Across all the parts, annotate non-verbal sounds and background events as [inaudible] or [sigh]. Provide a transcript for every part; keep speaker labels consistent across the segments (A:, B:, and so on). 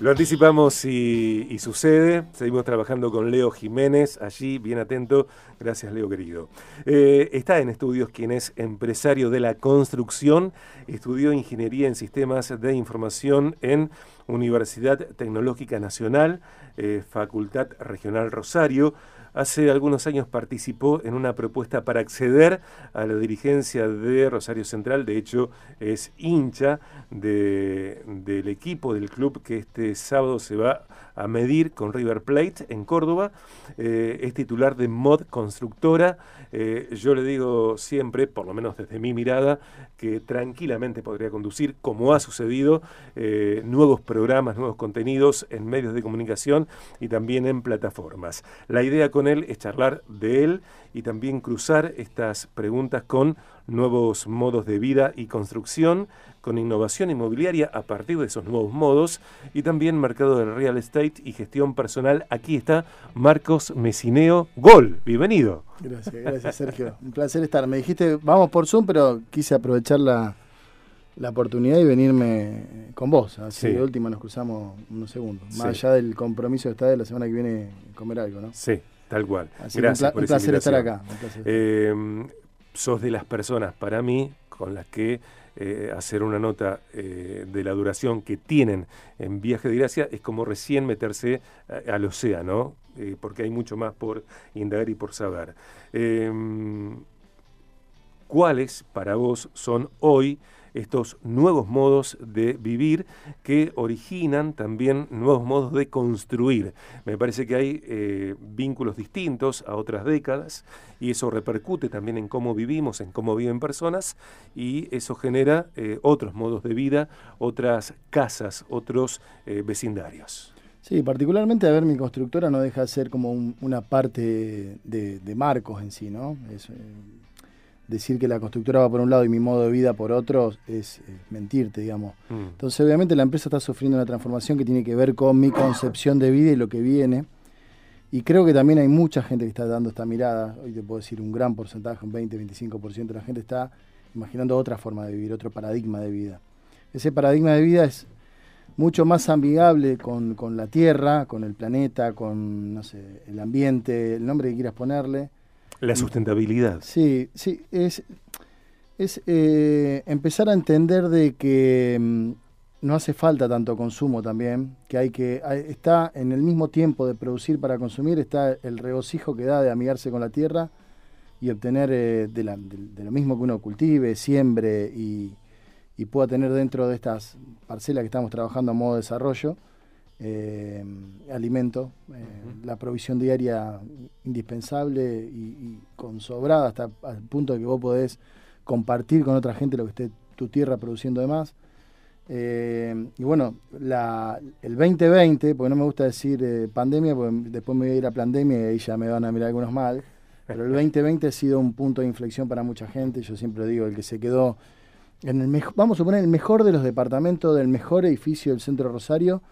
A: Lo anticipamos y, sucede. Seguimos trabajando con Leo Jiménez, allí, bien atento. Gracias, Leo, querido. Eh, está en estudios quien es empresario de la construcción. Estudió ingeniería en sistemas de información en Universidad Tecnológica Nacional, eh, Facultad Regional Rosario hace algunos años participó en una propuesta para acceder a la dirigencia de Rosario Central, de hecho es hincha del equipo del club que este sábado se va a medir con River Plate en Córdoba, eh, es titular de Mod Constructora, eh, yo le digo siempre, por lo menos desde mi mirada, que tranquilamente podría conducir, como ha sucedido, eh, nuevos programas, nuevos contenidos en medios de comunicación y también en plataformas. La idea con él es charlar de él y también cruzar estas preguntas con nuevos modos de vida y construcción, con innovación inmobiliaria a partir de esos nuevos modos y también mercado del real estate y gestión personal. Aquí está Marcos Mesineo. Gol, bienvenido.
B: Gracias, gracias Sergio. Un placer estar. Me dijiste, vamos por Zoom, pero quise aprovechar la, oportunidad y venirme con vos. Así de última nos cruzamos unos segundos. Más allá del compromiso que está de la semana que viene comer algo, ¿no?
A: Sí, tal cual. Gracias
B: un, placer estar acá.
A: Eh, sos de las personas, para mí, con las que eh, hacer una nota eh, de la duración que tienen en Viaje de Gracia es como recién meterse al océano, eh, porque hay mucho más por indagar y por saber. Em, ¿Cuáles para vos son hoy estos nuevos modos de vivir que originan también nuevos modos de construir. Me parece que hay eh, vínculos distintos a otras décadas y eso repercute también en cómo vivimos, en cómo viven personas y eso genera eh, otros modos de vida, otras casas, otros eh, vecindarios.
B: Sí, particularmente, a ver, mi constructora no deja de ser como una parte de, Marcos en sí, ¿no? Decir que la constructora va por un lado y mi modo de vida por otro es, mentirte, digamos. Mm. Entonces, obviamente, la empresa está sufriendo una transformación que tiene que ver con mi concepción de vida y lo que viene. Y creo que también hay mucha gente que está dando esta mirada. Hoy te puedo decir un gran porcentaje, un 20-25% de la gente está imaginando otra forma de vivir, otro paradigma de vida. Ese paradigma de vida es mucho más amigable con, con la tierra, con el planeta, con no sé, el ambiente, el nombre que quieras ponerle
A: la sustentabilidad.
B: Sí, sí, es, es eh, empezar a entender de que mm, no hace falta tanto consumo también, que hay que, está en el mismo tiempo de producir para consumir, está el regocijo que da de amigarse con la tierra y obtener eh, de, lo mismo que uno cultive, siembre y, y pueda tener dentro de estas parcelas que estamos trabajando a modo de desarrollo, eh, alimento, eh, la provisión diaria indispensable y, con sobrada hasta el punto de que vos podés compartir con otra gente lo que esté tu tierra produciendo de más. Eh, y bueno, la, el 2020, porque no me gusta decir eh, pandemia, porque después me voy a ir a pandemia y ahí ya me van a mirar algunos mal, pero el [laughs] 2020 ha sido un punto de inflexión para mucha gente, yo siempre digo, el que se quedó en el mejor, vamos a poner el mejor de los departamentos del mejor edificio del centro Rosario,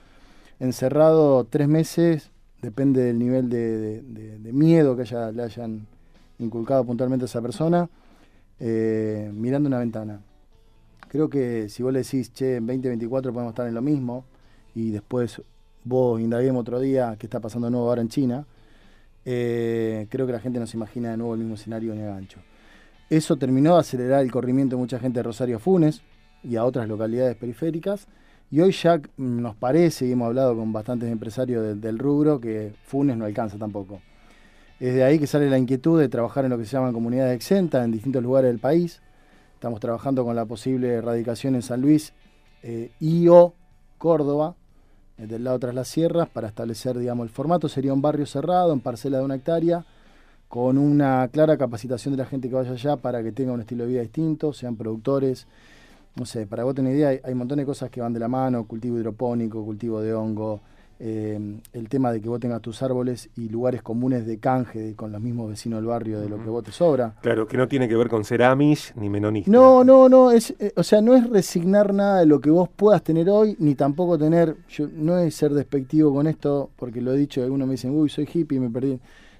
B: encerrado tres meses, depende del nivel de, miedo que haya, le hayan inculcado puntualmente a esa persona, eh, mirando una ventana. Creo que si vos le decís, che, en 2024 podemos estar en lo mismo, y después vos indaguemos otro día qué está pasando nuevo ahora en China, eh, creo que la gente no se imagina de nuevo el mismo escenario ni a gancho. Eso terminó de acelerar el corrimiento de mucha gente de Rosario Funes y a otras localidades periféricas, y hoy ya nos parece, y hemos hablado con bastantes empresarios del rubro, que Funes no alcanza tampoco. Es de ahí que sale la inquietud de trabajar en lo que se llaman comunidades exentas en distintos lugares del país. Estamos trabajando con la posible erradicación en San Luis eh, y o Córdoba, eh, del lado tras las sierras, para establecer, digamos, el formato. Sería un barrio cerrado, en parcela de una hectárea, con una clara capacitación de la gente que vaya allá para que tenga un estilo de vida distinto, sean productores, no sé, para vos tener idea, hay, un montón de cosas que van de la mano, cultivo hidropónico, cultivo de hongo, eh, el tema de que vos tengas tus árboles y lugares comunes de canje con los mismos vecinos del barrio de lo que vos te sobra.
A: Claro, que no tiene que ver con ser amish ni menonista.
B: No, no, no, es, eh, o sea, no es resignar nada de lo que vos puedas tener hoy, ni tampoco tener, yo, no es ser despectivo con esto, porque lo he dicho, algunos me dicen, uy, soy hippie, me perdí.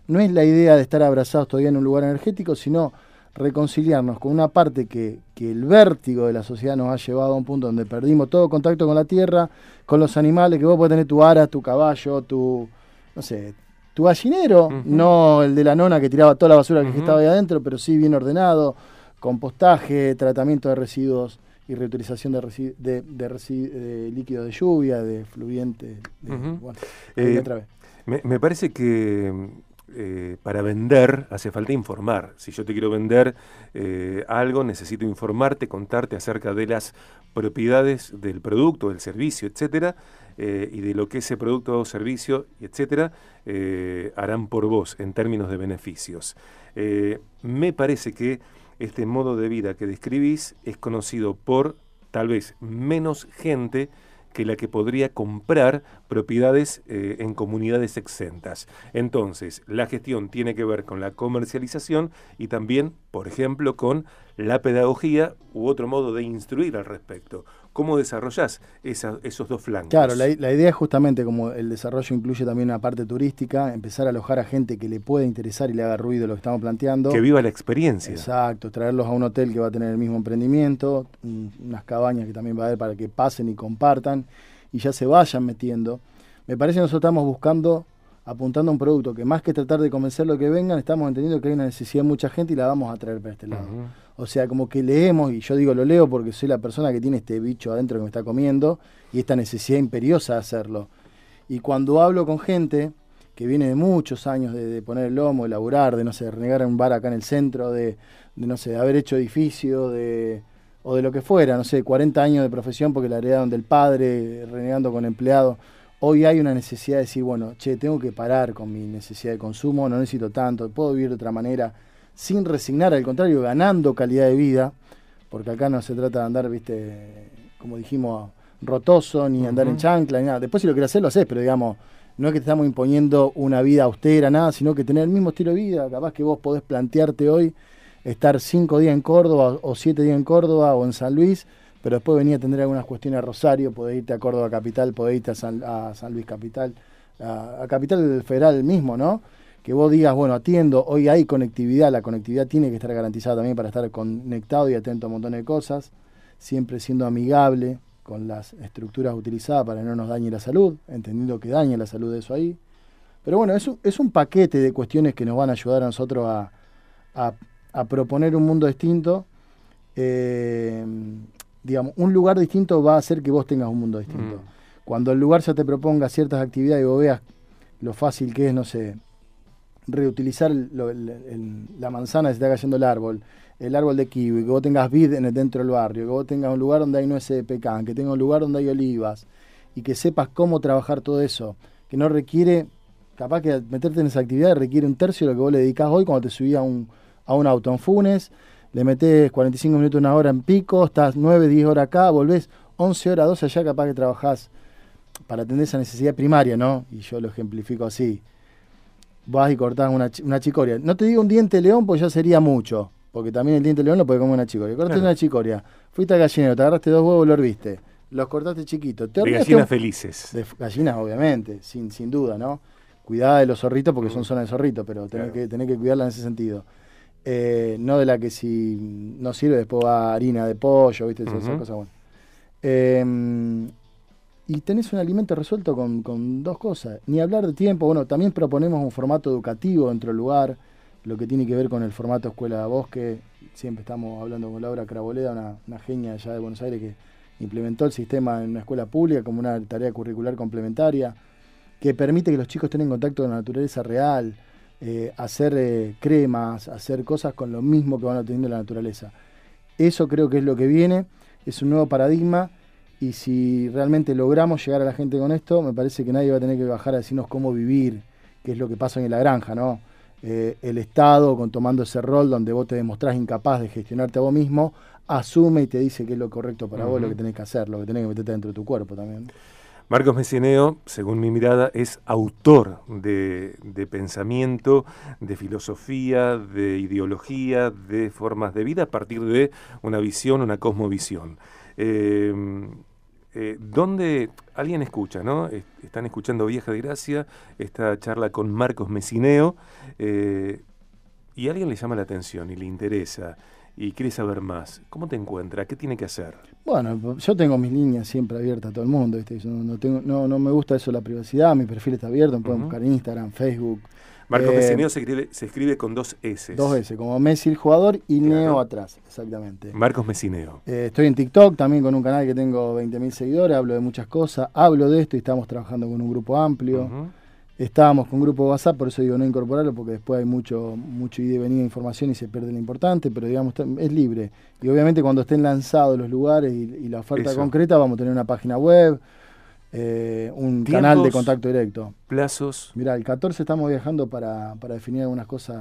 B: No es la idea de estar abrazados todavía en un lugar energético, sino reconciliarnos con una parte que, que, el vértigo de la sociedad nos ha llevado a un punto donde perdimos todo contacto con la tierra, con los animales, que vos podés tener tu ara, tu caballo, tu, no sé, tu gallinero, no el de la nona que tiraba toda la basura que estaba ahí adentro, pero sí bien ordenado, compostaje, tratamiento de residuos y reutilización de, de, de, líquidos de lluvia, de fluyente. bueno,
A: eh, otra vez. Me, me, parece que eh, para vender hace falta informar. Si yo te quiero vender eh, algo, necesito informarte, contarte acerca de las propiedades del producto, del servicio, etcétera, eh, y de lo que ese producto o servicio, etcétera, harán por vos en términos de beneficios. me parece que este modo de vida que describís es conocido por tal vez menos gente que la que podría comprar propiedades eh, en comunidades exentas. Entonces, la gestión tiene que ver con la comercialización y también, por ejemplo, con la pedagogía u otro modo de instruir al respecto. ¿Cómo desarrollas esos dos flancos?
B: Claro, la, idea es justamente como el desarrollo incluye también una parte turística, empezar a alojar a gente que le pueda interesar y le haga ruido lo que estamos planteando.
A: Que viva la experiencia.
B: Exacto, traerlos a un hotel que va a tener el mismo emprendimiento, unas cabañas que también va a haber para que pasen y compartan y ya se vayan metiendo. Me parece que nosotros estamos buscando, apuntando a un producto que más que tratar de convencerlo que vengan, estamos entendiendo que hay una necesidad de mucha gente y la vamos a traer para este lado. O sea, como que leemos, y yo digo lo leo porque soy la persona que tiene este bicho adentro que me está comiendo y esta necesidad imperiosa de hacerlo. Y cuando hablo con gente que viene de muchos años de, poner el lomo, de laburar, de no sé, renegar un bar acá en el centro, de, no sé, de haber hecho edificio, de, o de lo que fuera, no sé, 40 años de profesión porque la heredaron del padre, renegando con empleado. Hoy hay una necesidad de decir, bueno, che, tengo que parar con mi necesidad de consumo, no necesito tanto, puedo vivir de otra manera sin resignar, al contrario, ganando calidad de vida, porque acá no se trata de andar, viste, como dijimos, rotoso, ni andar en chancla, ni nada. Después si lo quieres hacer, lo haces, pero digamos, no es que te estamos imponiendo una vida austera, nada, sino que tener el mismo estilo de vida. Capaz que vos podés plantearte hoy estar cinco días en Córdoba o siete días en Córdoba o en San Luis, pero después venir a tener algunas cuestiones a Rosario, podés irte a Córdoba Capital, podés irte a San, Luis Capital, a, a Capital Federal mismo, ¿no? que vos digas, bueno, atiendo, hoy hay conectividad, la conectividad tiene que estar garantizada también para estar conectado y atento a un montón de cosas, siempre siendo amigable con las estructuras utilizadas para que no nos dañe la salud, entendiendo que dañe la salud de eso ahí. Pero bueno, es un, es un paquete de cuestiones que nos van a ayudar a nosotros a, a, proponer un mundo distinto. Eh, digamos, un lugar distinto va a hacer que vos tengas un mundo distinto. Mm. Cuando el lugar ya te proponga ciertas actividades y vos veas lo fácil que es, no sé, reutilizar la manzana que se está cayendo el árbol, el árbol de kiwi, que vos tengas vid en el, dentro del barrio, que vos tengas un lugar donde hay nueces de pecan, que tengas un lugar donde hay olivas, y que sepas cómo trabajar todo eso, que no requiere, capaz que meterte en esa actividad requiere un tercio de lo que vos le dedicás hoy cuando te subís a un, a un auto en Funes, le metés 45 minutos, una hora en pico, estás 9, 10 horas acá, volvés 11 horas, 12 allá, capaz que trabajás para atender esa necesidad primaria, ¿no? Y yo lo ejemplifico así vas y cortás una, una chicoria. No te digo un diente de león porque ya sería mucho, porque también el diente de león lo puede comer una chicoria. Cortaste una chicoria, fuiste al gallinero, te agarraste dos huevos, lo herviste, los cortaste chiquitos.
A: de gallinas felices.
B: De gallinas, obviamente, sin, sin duda, ¿no? Cuidada de los zorritos porque son zonas de zorrito, pero tenés, que, tenés que cuidarla en ese sentido. Eh, no de la que si no sirve después va harina de pollo, ¿viste? Esas, cosas buenas. Eh, y tenés un alimento resuelto con, dos cosas. Ni hablar de tiempo, bueno, también proponemos un formato educativo dentro del lugar, lo que tiene que ver con el formato Escuela de Bosque. Siempre estamos hablando con Laura Craboleda, una, una genia allá de Buenos Aires que implementó el sistema en una escuela pública como una tarea curricular complementaria, que permite que los chicos tengan contacto con la naturaleza real, eh, hacer eh, cremas, hacer cosas con lo mismo que van obteniendo la naturaleza. Eso creo que es lo que viene, es un nuevo paradigma y si realmente logramos llegar a la gente con esto, me parece que nadie va a tener que bajar a decirnos cómo vivir, que es lo que pasa en la granja, ¿no? Eh, el Estado, con tomando ese rol donde vos te demostrás incapaz de gestionarte a vos mismo, asume y te dice que es lo correcto para vos, lo que tenés que hacer, lo que tenés que meterte dentro de tu cuerpo también.
A: Marcos Messineo, según mi mirada, es autor de, pensamiento, de filosofía, de ideología, de formas de vida a partir de una visión, una cosmovisión. Eh, eh, ¿Dónde alguien escucha? Están escuchando Vieja de Gracia, esta charla con Marcos Mesineo. Eh, y alguien le llama la atención y le interesa y quiere saber más, ¿cómo te encuentra? ¿Qué tiene que hacer?
B: Bueno, yo tengo mis líneas siempre abiertas a todo el mundo. no, tengo, no, no, me gusta eso la privacidad, mi perfil está abierto, me pueden buscar en Instagram, Facebook.
A: Marco eh, se escribe, se escribe con dos S.
B: Dos S, como Messi el jugador y Neo atrás, exactamente.
A: Marcos Messineo.
B: Eh, estoy en TikTok también con un canal que tengo 20.000 seguidores, hablo de muchas cosas, hablo de esto y estamos trabajando con un grupo amplio. Estábamos con grupo WhatsApp, por eso digo no incorporarlo, porque después hay mucho, mucho ida y venida de información y se pierde lo importante, pero digamos, es libre. Y obviamente cuando estén lanzados los lugares y, la oferta concreta, vamos a tener una página web, eh, un canal de contacto directo.
A: Plazos.
B: Mira, el 14 estamos viajando para, definir algunas cosas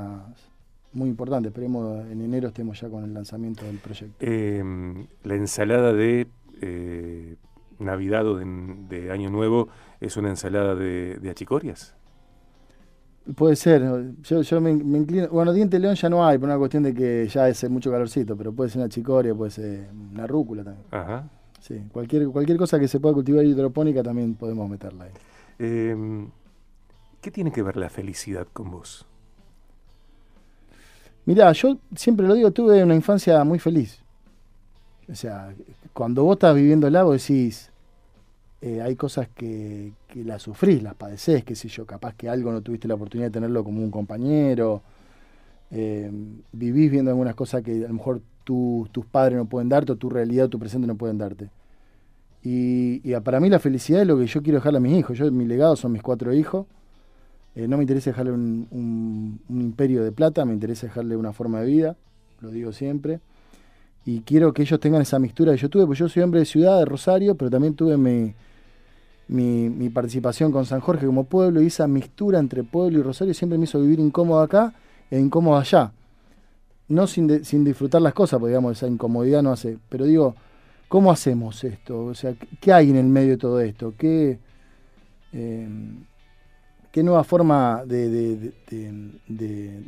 B: muy importantes. Esperemos en enero estemos ya con el lanzamiento del proyecto.
A: Em, la ensalada de eh, Navidad o de, Año Nuevo es una ensalada de, achicorias?
B: Puede ser, yo, yo me, inclino, bueno, diente león ya no hay, por una cuestión de que ya es mucho calorcito, pero puede ser una chicoria, puede ser una rúcula también. Ajá. Sí, cualquier, cualquier cosa que se pueda cultivar hidropónica también podemos meterla ahí.
A: Em, ¿Qué tiene que ver la felicidad con vos?
B: Mirá, yo siempre lo digo, tuve una infancia muy feliz. O sea, cuando vos estás viviendo el vos decís, eh, hay cosas que, que, las sufrís, las padecés, qué sé yo, capaz que algo no tuviste la oportunidad de tenerlo como un compañero, eh, vivís viendo algunas cosas que a lo mejor tus padres no pueden darte o tu realidad o tu presente no pueden darte. Y, para mí la felicidad es lo que yo quiero dejarle a mis hijos. Yo, mi legado son mis cuatro hijos. Eh, no me interesa dejarle un, imperio de plata, me interesa dejarle una forma de vida, lo digo siempre y quiero que ellos tengan esa mixtura que yo tuve, porque yo soy hombre de ciudad, de Rosario, pero también tuve mi, mi, participación con San Jorge como pueblo y esa mixtura entre pueblo y Rosario siempre me hizo vivir incómodo acá e incómodo allá. No sin, sin disfrutar las cosas, porque digamos, esa incomodidad no hace, pero digo, ¿cómo hacemos esto? O sea, ¿qué hay en el medio de todo esto? ¿Qué, eh, qué nueva forma de,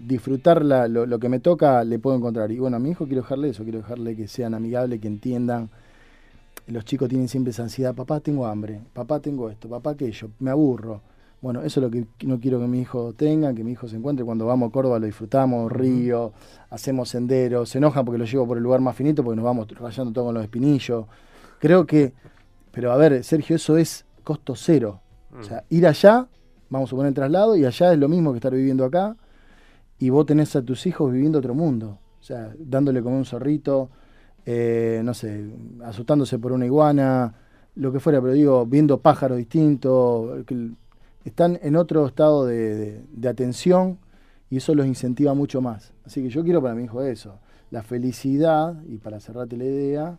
B: disfrutar lo, que me toca le puedo encontrar. Y bueno, a mi hijo quiero dejarle eso, quiero dejarle que sean amigables, que entiendan. Los chicos tienen siempre esa ansiedad, papá tengo hambre, papá tengo esto, papá aquello, me aburro. Bueno, eso es lo que no quiero que mi hijo tenga, que mi hijo se encuentre. Cuando vamos a Córdoba lo disfrutamos, río, hacemos senderos, se enojan porque lo llevo por el lugar más finito porque nos vamos rayando todo con los espinillos. Creo que, pero a ver, Sergio, eso es costo cero. O sea, mm. ir allá vamos a poner el traslado, y allá es lo mismo que estar viviendo acá, y vos tenés a tus hijos viviendo otro mundo, o sea, dándole como un zorrito, eh, no sé, asustándose por una iguana, lo que fuera, pero digo, viendo pájaros distintos, están en otro estado de, atención y eso los incentiva mucho más. Así que yo quiero para mi hijo eso, la felicidad, y para cerrarte la idea,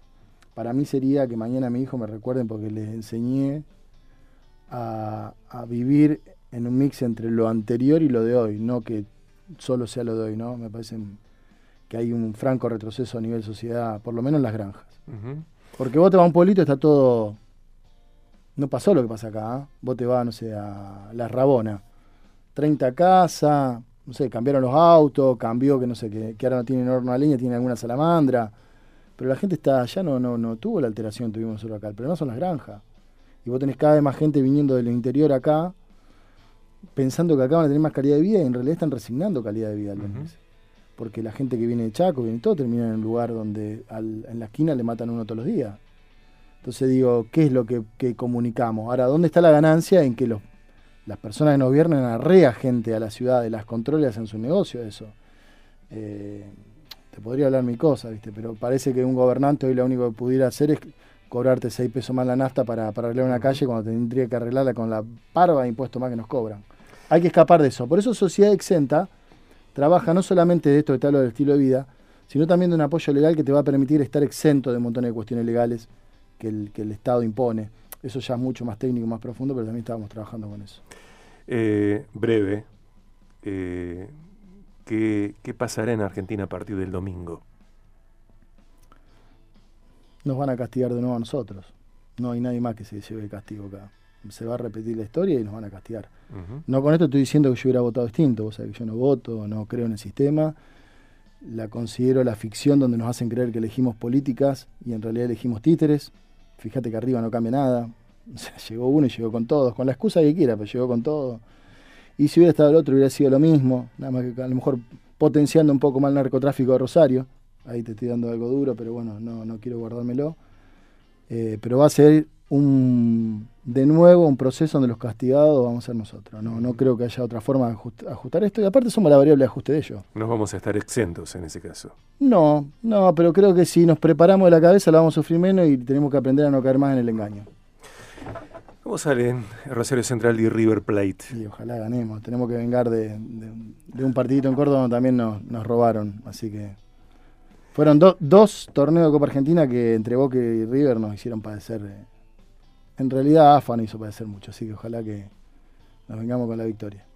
B: para mí sería que mañana mi hijo me recuerden porque les enseñé a, a vivir en un mix entre lo anterior y lo de hoy, no que solo sea lo de hoy, ¿no? Me parece que hay un franco retroceso a nivel sociedad, por lo menos en las granjas. Porque vos te vas a un pueblito, está todo... No pasó lo que pasa acá, ¿eh? vos te vas, no sé, a La Rabona, 30 casas, no sé, cambiaron los autos, cambió que no sé, que, que ahora no tienen horno a leña, tienen alguna salamandra, pero la gente está allá no, no, no tuvo la alteración que tuvimos nosotros acá, pero no son las granjas. Y vos tenés cada vez más gente viniendo del interior acá, pensando que acá van a tener más calidad de vida y en realidad están resignando calidad de vida al Porque la gente que viene de Chaco, viene todo, termina en un lugar donde en la esquina le matan uno todos los días. Entonces digo, ¿qué es lo que, comunicamos? Ahora, ¿dónde está la ganancia en que los, las personas que nos gobiernan arrea gente a la ciudad, de las controles hacen su negocio eso? Eh, te podría hablar mi cosa, ¿viste? Pero parece que un gobernante hoy lo único que pudiera hacer es cobrarte 6 pesos más la nafta para, para arreglar una calle cuando tendría que arreglarla con la parva de impuestos más que nos cobran. Hay que escapar de eso. Por eso Sociedad Exenta trabaja no solamente de esto que te hablo del estilo de vida, sino también de un apoyo legal que te va a permitir estar exento de un montón de cuestiones legales que el, que el Estado impone. Eso ya es mucho más técnico, más profundo, pero también estábamos trabajando con eso.
A: Eh, breve, eh, ¿qué, ¿qué pasará en Argentina a partir del domingo?
B: Nos van a castigar de nuevo a nosotros. No hay nadie más que se lleve el castigo acá. Se va a repetir la historia y nos van a castigar. No con esto estoy diciendo que yo hubiera votado distinto, o sea, que yo no voto, no creo en el sistema. La considero la ficción donde nos hacen creer que elegimos políticas y en realidad elegimos títeres. Fíjate que arriba no cambia nada. [laughs] O sea, llegó uno y llegó con todos, con la excusa que quiera, pero llegó con todo. Y si hubiera estado el otro hubiera sido lo mismo, nada más que a lo mejor potenciando un poco más el narcotráfico de Rosario. Ahí te estoy dando algo duro, pero bueno, no, no quiero guardármelo. Eh, pero va a ser un, de nuevo un proceso donde los castigados vamos a ser nosotros. No, no creo que haya otra forma de ajustar esto. Y aparte somos la variable de ajuste de ellos.
A: No vamos a estar exentos en ese caso.
B: No, no, pero creo que si nos preparamos de la cabeza la vamos a sufrir menos y tenemos que aprender a no caer más en el engaño.
A: ¿Cómo salen Rosario Central y River Plate?
B: Y ojalá ganemos. Tenemos que vengar de, un partidito en Córdoba donde también nos, nos robaron. Así que fueron dos torneos de Copa Argentina que entre Boca y River nos hicieron padecer. Eh, en realidad AFA nos hizo padecer mucho, así que ojalá que nos vengamos con la victoria.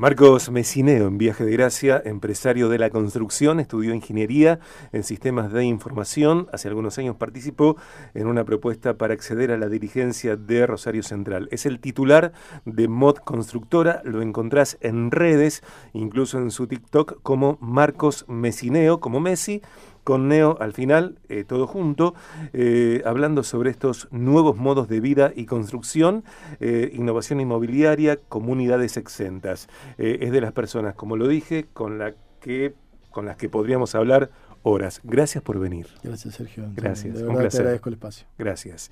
A: Marcos Mesineo, en Viaje de Gracia, empresario de la construcción, estudió ingeniería en sistemas de información. Hace algunos años participó en una propuesta para acceder a la dirigencia de Rosario Central. Es el titular de Mod Constructora. Lo encontrás en redes, incluso en su TikTok, como Marcos Mesineo, como Messi con Neo al final, eh, todo junto, eh, hablando sobre estos nuevos modos de vida y construcción, eh, innovación inmobiliaria, comunidades exentas. es de las personas, como lo dije, con, la que, con las que podríamos hablar horas. Gracias por venir.
B: Gracias, Sergio.
A: Gracias.
B: De verdad, te agradezco el espacio.
A: Gracias.